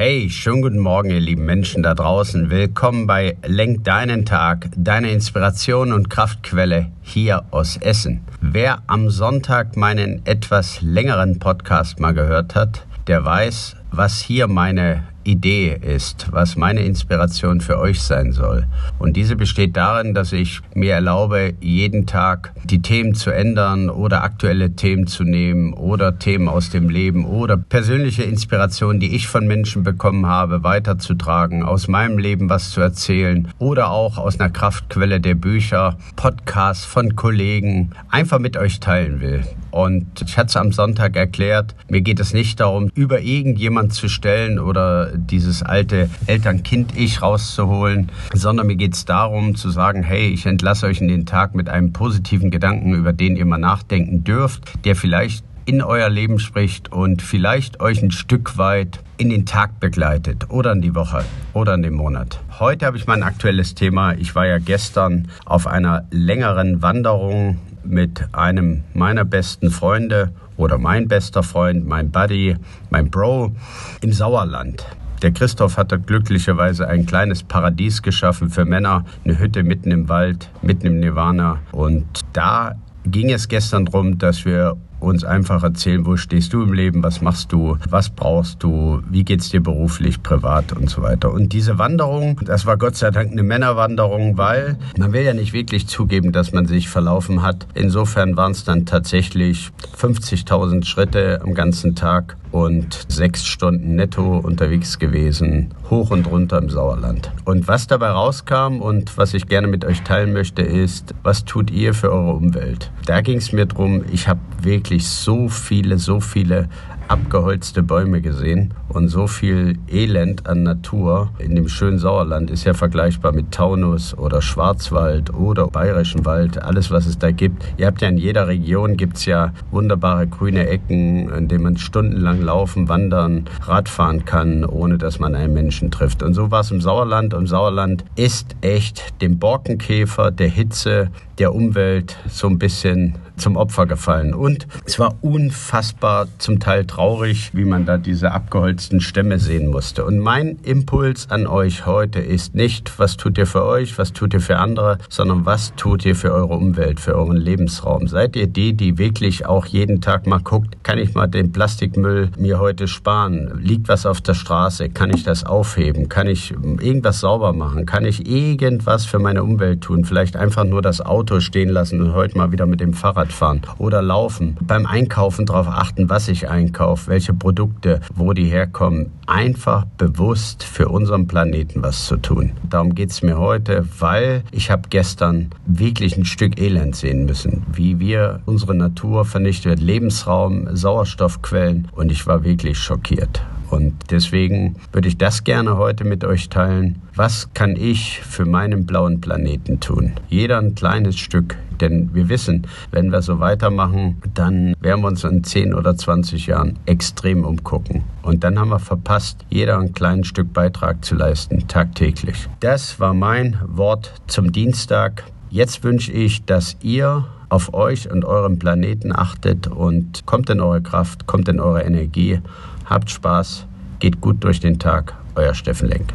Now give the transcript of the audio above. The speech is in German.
Hey, schönen guten Morgen, ihr lieben Menschen da draußen. Willkommen bei Lenk deinen Tag, deine Inspiration und Kraftquelle hier aus Essen. Wer am Sonntag meinen etwas längeren Podcast mal gehört hat, der weiß, was hier meine Idee ist, was meine Inspiration für euch sein soll. Und diese besteht darin, dass ich mir erlaube, jeden Tag die Themen zu ändern oder aktuelle Themen zu nehmen oder Themen aus dem Leben oder persönliche Inspirationen, die ich von Menschen bekommen habe, weiterzutragen, aus meinem Leben was zu erzählen oder auch aus einer Kraftquelle der Bücher, Podcasts von Kollegen einfach mit euch teilen will. Und ich hatte es am Sonntag erklärt, mir geht es nicht darum, über irgendjemand zu stellen oder dieses alte Eltern-Kind-Ich rauszuholen, sondern mir geht es darum zu sagen, hey, ich entlasse euch in den Tag mit einem positiven Gedanken, über den ihr mal nachdenken dürft, der vielleicht in euer Leben spricht und vielleicht euch ein Stück weit in den Tag begleitet oder in die Woche oder in den Monat. Heute habe ich mein aktuelles Thema. Ich war ja gestern auf einer längeren Wanderung mit einem meiner besten Freunde oder mein bester Freund, mein Buddy, mein Bro im Sauerland. Der Christoph hatte glücklicherweise ein kleines Paradies geschaffen für Männer, eine Hütte mitten im Wald, mitten im Nirvana. Und da ging es gestern darum, dass wir uns einfach erzählen, wo stehst du im Leben, was machst du, was brauchst du, wie geht's dir beruflich, privat und so weiter. Und diese Wanderung, das war Gott sei Dank eine Männerwanderung, weil man will ja nicht wirklich zugeben, dass man sich verlaufen hat. Insofern waren es dann tatsächlich 50.000 Schritte am ganzen Tag und sechs Stunden netto unterwegs gewesen, hoch und runter im Sauerland. Und was dabei rauskam und was ich gerne mit euch teilen möchte, ist, was tut ihr für eure Umwelt? Da ging es mir drum. ich habe wirklich wirklich so viele, so viele abgeholzte Bäume gesehen und so viel Elend an Natur in dem schönen Sauerland ist ja vergleichbar mit Taunus oder Schwarzwald oder Bayerischen Wald, alles was es da gibt. Ihr habt ja in jeder Region gibt's ja wunderbare grüne Ecken, in denen man stundenlang laufen, wandern, Radfahren kann, ohne dass man einen Menschen trifft. Und so war es im Sauerland. Und Sauerland ist echt dem Borkenkäfer, der Hitze, der Umwelt so ein bisschen zum Opfer gefallen. Und es war unfassbar zum Teil traurig, wie man da diese abgeholzten Stämme sehen musste. Und mein Impuls an euch heute ist nicht, was tut ihr für euch, was tut ihr für andere, sondern was tut ihr für eure Umwelt, für euren Lebensraum. Seid ihr die, die wirklich auch jeden Tag mal guckt, kann ich mal den Plastikmüll mir heute sparen? Liegt was auf der Straße? Kann ich das aufheben? Kann ich irgendwas sauber machen? Kann ich irgendwas für meine Umwelt tun? Vielleicht einfach nur das Auto stehen lassen und heute mal wieder mit dem Fahrrad fahren oder laufen. Beim Einkaufen darauf achten, was ich einkaufe auf welche Produkte, wo die herkommen, einfach bewusst für unseren Planeten was zu tun. Darum geht es mir heute, weil ich habe gestern wirklich ein Stück Elend sehen müssen, wie wir unsere Natur vernichtet, Lebensraum, Sauerstoffquellen und ich war wirklich schockiert. Und deswegen würde ich das gerne heute mit euch teilen. Was kann ich für meinen blauen Planeten tun? Jeder ein kleines Stück. Denn wir wissen, wenn wir so weitermachen, dann werden wir uns in 10 oder 20 Jahren extrem umgucken. Und dann haben wir verpasst, jeder ein kleines Stück Beitrag zu leisten, tagtäglich. Das war mein Wort zum Dienstag. Jetzt wünsche ich, dass ihr auf euch und euren Planeten achtet und kommt in eure Kraft, kommt in eure Energie Habt Spaß, geht gut durch den Tag. Euer Steffen Lenk.